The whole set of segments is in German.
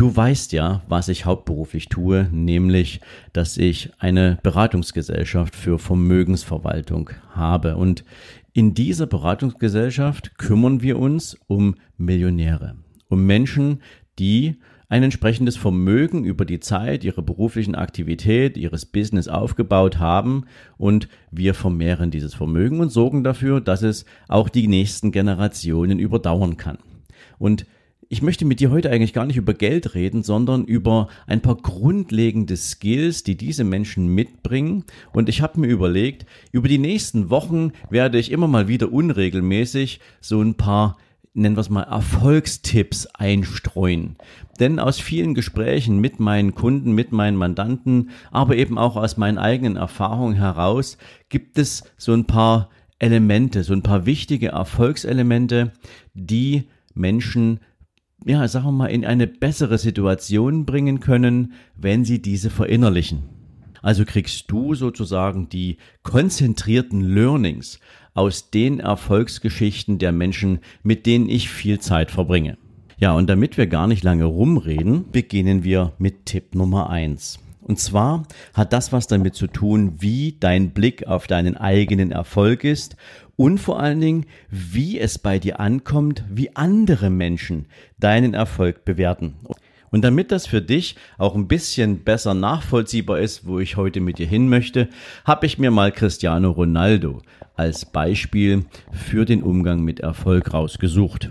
Du weißt ja, was ich hauptberuflich tue, nämlich, dass ich eine Beratungsgesellschaft für Vermögensverwaltung habe. Und in dieser Beratungsgesellschaft kümmern wir uns um Millionäre, um Menschen, die ein entsprechendes Vermögen über die Zeit ihrer beruflichen Aktivität, ihres Business aufgebaut haben und wir vermehren dieses Vermögen und sorgen dafür, dass es auch die nächsten Generationen überdauern kann. Und ich möchte mit dir heute eigentlich gar nicht über Geld reden, sondern über ein paar grundlegende Skills, die diese Menschen mitbringen. Und ich habe mir überlegt, über die nächsten Wochen werde ich immer mal wieder unregelmäßig so ein paar nennen wir es mal, Erfolgstipps einstreuen. Denn aus vielen Gesprächen mit meinen Kunden, mit meinen Mandanten, aber eben auch aus meinen eigenen Erfahrungen heraus, gibt es so ein paar Elemente, so ein paar wichtige Erfolgselemente, die Menschen ja, sagen wir mal, in eine bessere Situation bringen können, wenn sie diese verinnerlichen. Also kriegst du sozusagen die konzentrierten Learnings aus den Erfolgsgeschichten der Menschen, mit denen ich viel Zeit verbringe. Ja, und damit wir gar nicht lange rumreden, beginnen wir mit Tipp Nummer eins. Und zwar hat das was damit zu tun, wie dein Blick auf deinen eigenen Erfolg ist und vor allen Dingen, wie es bei dir ankommt, wie andere Menschen deinen Erfolg bewerten. Und damit das für dich auch ein bisschen besser nachvollziehbar ist, wo ich heute mit dir hin möchte, habe ich mir mal Cristiano Ronaldo als Beispiel für den Umgang mit Erfolg rausgesucht.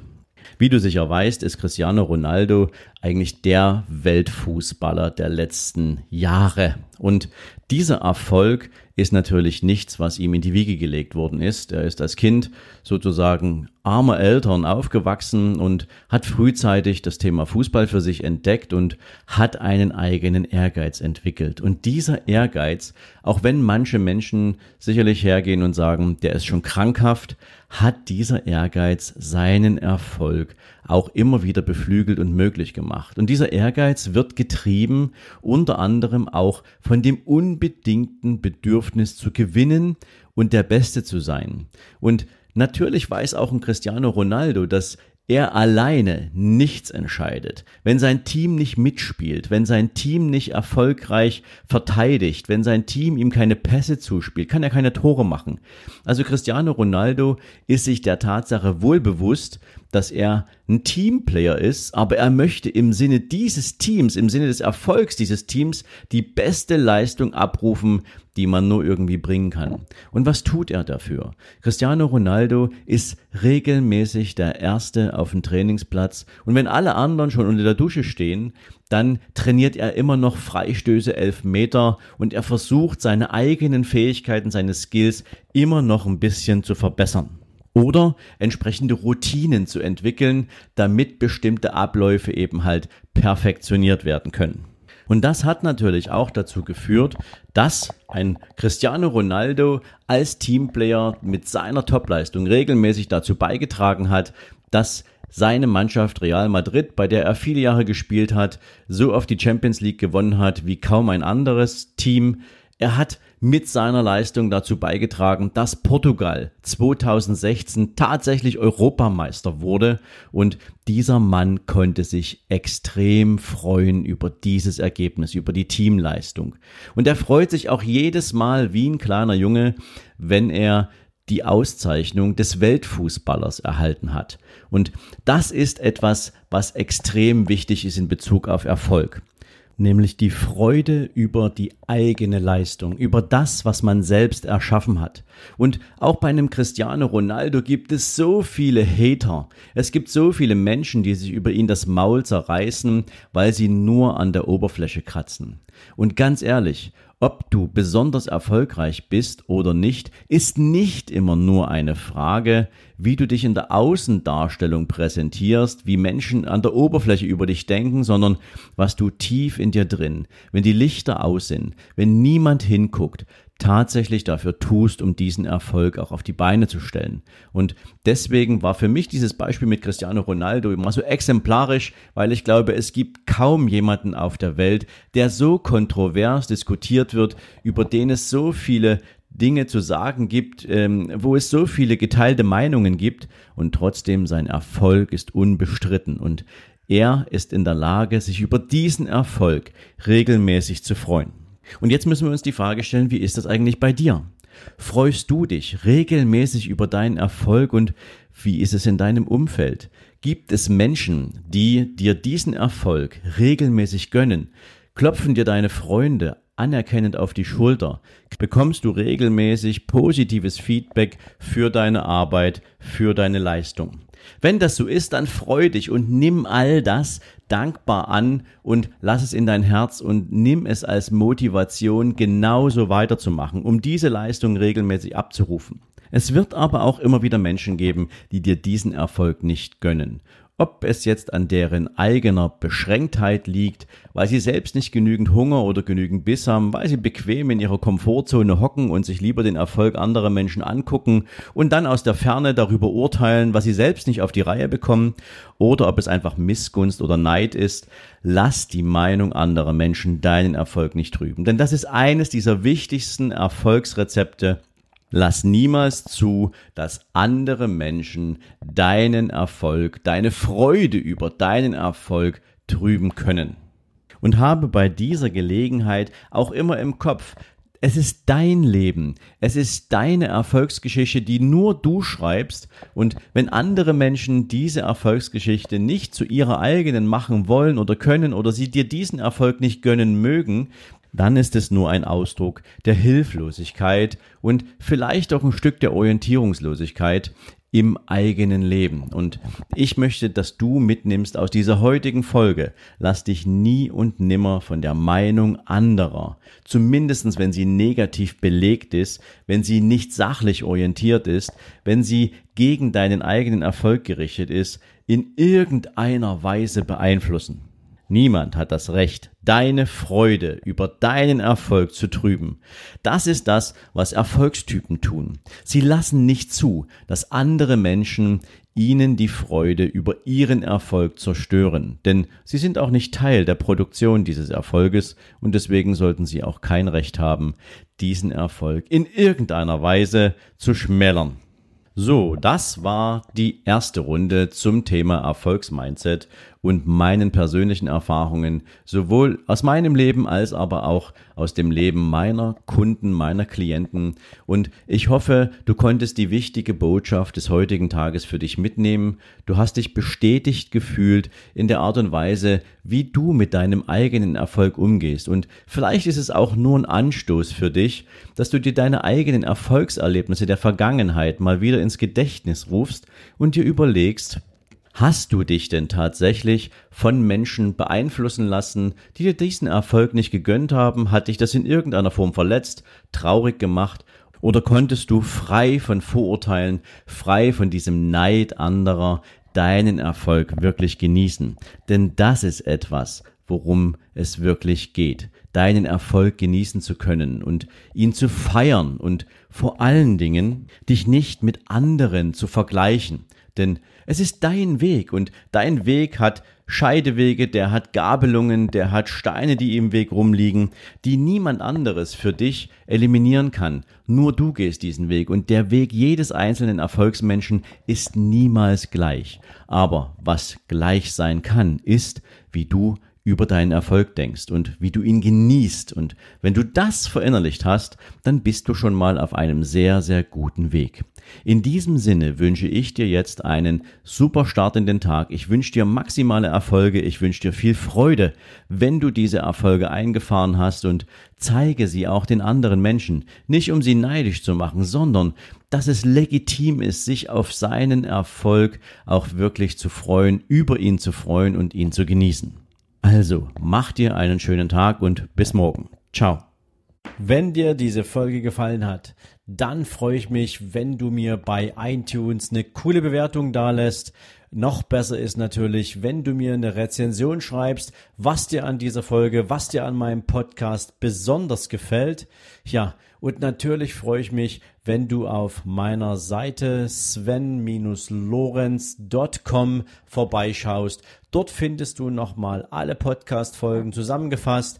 Wie du sicher weißt, ist Cristiano Ronaldo eigentlich der Weltfußballer der letzten Jahre. Und dieser Erfolg ist natürlich nichts, was ihm in die Wiege gelegt worden ist. Er ist als Kind sozusagen armer Eltern aufgewachsen und hat frühzeitig das Thema Fußball für sich entdeckt und hat einen eigenen Ehrgeiz entwickelt. Und dieser Ehrgeiz, auch wenn manche Menschen sicherlich hergehen und sagen, der ist schon krankhaft, hat dieser Ehrgeiz seinen Erfolg auch immer wieder beflügelt und möglich gemacht. Und dieser Ehrgeiz wird getrieben unter anderem auch von dem unbedingten Bedürfnis zu gewinnen und der Beste zu sein. Und Natürlich weiß auch ein Cristiano Ronaldo, dass er alleine nichts entscheidet, wenn sein Team nicht mitspielt, wenn sein Team nicht erfolgreich verteidigt, wenn sein Team ihm keine Pässe zuspielt, kann er keine Tore machen. Also Cristiano Ronaldo ist sich der Tatsache wohl bewusst, dass er ein Teamplayer ist, aber er möchte im Sinne dieses Teams, im Sinne des Erfolgs dieses Teams die beste Leistung abrufen, die man nur irgendwie bringen kann. Und was tut er dafür? Cristiano Ronaldo ist regelmäßig der Erste auf dem Trainingsplatz und wenn alle anderen schon unter der Dusche stehen, dann trainiert er immer noch Freistöße elf Meter und er versucht seine eigenen Fähigkeiten, seine Skills immer noch ein bisschen zu verbessern oder entsprechende Routinen zu entwickeln, damit bestimmte Abläufe eben halt perfektioniert werden können. Und das hat natürlich auch dazu geführt, dass ein Cristiano Ronaldo als Teamplayer mit seiner Topleistung regelmäßig dazu beigetragen hat, dass seine Mannschaft Real Madrid, bei der er viele Jahre gespielt hat, so oft die Champions League gewonnen hat wie kaum ein anderes Team. Er hat mit seiner Leistung dazu beigetragen, dass Portugal 2016 tatsächlich Europameister wurde und dieser Mann konnte sich extrem freuen über dieses Ergebnis, über die Teamleistung. Und er freut sich auch jedes Mal wie ein kleiner Junge, wenn er die Auszeichnung des Weltfußballers erhalten hat. Und das ist etwas, was extrem wichtig ist in Bezug auf Erfolg nämlich die Freude über die eigene Leistung, über das, was man selbst erschaffen hat. Und auch bei einem Cristiano Ronaldo gibt es so viele Hater. Es gibt so viele Menschen, die sich über ihn das Maul zerreißen, weil sie nur an der Oberfläche kratzen. Und ganz ehrlich, Ob du besonders erfolgreich bist oder nicht, ist nicht immer nur eine Frage, wie du dich in der Außendarstellung präsentierst, wie Menschen an der Oberfläche über dich denken, sondern was du tief in dir drin, wenn die Lichter aus sind, wenn niemand hinguckt, tatsächlich dafür tust, um diesen Erfolg auch auf die Beine zu stellen. Und deswegen war für mich dieses Beispiel mit Cristiano Ronaldo immer so exemplarisch, weil ich glaube, es gibt kaum jemanden auf der Welt, der so kontrovers diskutiert wird, über den es so viele Dinge zu sagen gibt, ähm, wo es so viele geteilte Meinungen gibt und trotzdem sein Erfolg ist unbestritten und er ist in der Lage, sich über diesen Erfolg regelmäßig zu freuen. Und jetzt müssen wir uns die Frage stellen, wie ist das eigentlich bei dir? Freust du dich regelmäßig über deinen Erfolg und wie ist es in deinem Umfeld? Gibt es Menschen, die dir diesen Erfolg regelmäßig gönnen? Klopfen dir deine Freunde anerkennend auf die Schulter? Bekommst du regelmäßig positives Feedback für deine Arbeit, für deine Leistung? Wenn das so ist, dann freu dich und nimm all das dankbar an und lass es in dein Herz und nimm es als Motivation, genauso weiterzumachen, um diese Leistung regelmäßig abzurufen. Es wird aber auch immer wieder Menschen geben, die dir diesen Erfolg nicht gönnen. Ob es jetzt an deren eigener Beschränktheit liegt, weil sie selbst nicht genügend Hunger oder genügend Biss haben, weil sie bequem in ihrer Komfortzone hocken und sich lieber den Erfolg anderer Menschen angucken und dann aus der Ferne darüber urteilen, was sie selbst nicht auf die Reihe bekommen, oder ob es einfach Missgunst oder Neid ist, lass die Meinung anderer Menschen deinen Erfolg nicht trüben. Denn das ist eines dieser wichtigsten Erfolgsrezepte, Lass niemals zu, dass andere Menschen deinen Erfolg, deine Freude über deinen Erfolg trüben können. Und habe bei dieser Gelegenheit auch immer im Kopf, es ist dein Leben, es ist deine Erfolgsgeschichte, die nur du schreibst, und wenn andere Menschen diese Erfolgsgeschichte nicht zu ihrer eigenen machen wollen oder können oder sie dir diesen Erfolg nicht gönnen mögen, dann ist es nur ein Ausdruck der Hilflosigkeit und vielleicht auch ein Stück der Orientierungslosigkeit im eigenen Leben. Und ich möchte, dass du mitnimmst aus dieser heutigen Folge, lass dich nie und nimmer von der Meinung anderer, zumindestens wenn sie negativ belegt ist, wenn sie nicht sachlich orientiert ist, wenn sie gegen deinen eigenen Erfolg gerichtet ist, in irgendeiner Weise beeinflussen. Niemand hat das Recht, deine Freude über deinen Erfolg zu trüben. Das ist das, was Erfolgstypen tun. Sie lassen nicht zu, dass andere Menschen ihnen die Freude über ihren Erfolg zerstören, denn sie sind auch nicht Teil der Produktion dieses Erfolges und deswegen sollten sie auch kein Recht haben, diesen Erfolg in irgendeiner Weise zu schmälern. So, das war die erste Runde zum Thema Erfolgsmindset und meinen persönlichen Erfahrungen, sowohl aus meinem Leben als aber auch aus dem Leben meiner Kunden, meiner Klienten. Und ich hoffe, du konntest die wichtige Botschaft des heutigen Tages für dich mitnehmen. Du hast dich bestätigt gefühlt in der Art und Weise, wie du mit deinem eigenen Erfolg umgehst. Und vielleicht ist es auch nur ein Anstoß für dich, dass du dir deine eigenen Erfolgserlebnisse der Vergangenheit mal wieder ins Gedächtnis rufst und dir überlegst, Hast du dich denn tatsächlich von Menschen beeinflussen lassen, die dir diesen Erfolg nicht gegönnt haben? Hat dich das in irgendeiner Form verletzt, traurig gemacht? Oder konntest du frei von Vorurteilen, frei von diesem Neid anderer deinen Erfolg wirklich genießen? Denn das ist etwas, worum es wirklich geht. Deinen Erfolg genießen zu können und ihn zu feiern und vor allen Dingen dich nicht mit anderen zu vergleichen. Denn es ist dein Weg und dein Weg hat Scheidewege, der hat Gabelungen, der hat Steine, die im Weg rumliegen, die niemand anderes für dich eliminieren kann. Nur du gehst diesen Weg und der Weg jedes einzelnen Erfolgsmenschen ist niemals gleich. Aber was gleich sein kann, ist, wie du über deinen Erfolg denkst und wie du ihn genießt. Und wenn du das verinnerlicht hast, dann bist du schon mal auf einem sehr, sehr guten Weg. In diesem Sinne wünsche ich dir jetzt einen super Start in den Tag. Ich wünsche dir maximale Erfolge. Ich wünsche dir viel Freude, wenn du diese Erfolge eingefahren hast und zeige sie auch den anderen Menschen. Nicht um sie neidisch zu machen, sondern dass es legitim ist, sich auf seinen Erfolg auch wirklich zu freuen, über ihn zu freuen und ihn zu genießen. Also, mach dir einen schönen Tag und bis morgen. Ciao. Wenn dir diese Folge gefallen hat, dann freue ich mich, wenn du mir bei iTunes eine coole Bewertung dalässt. Noch besser ist natürlich, wenn du mir eine Rezension schreibst, was dir an dieser Folge, was dir an meinem Podcast besonders gefällt. Ja, und natürlich freue ich mich, wenn du auf meiner Seite sven-lorenz.com vorbeischaust. Dort findest du nochmal alle Podcast-Folgen zusammengefasst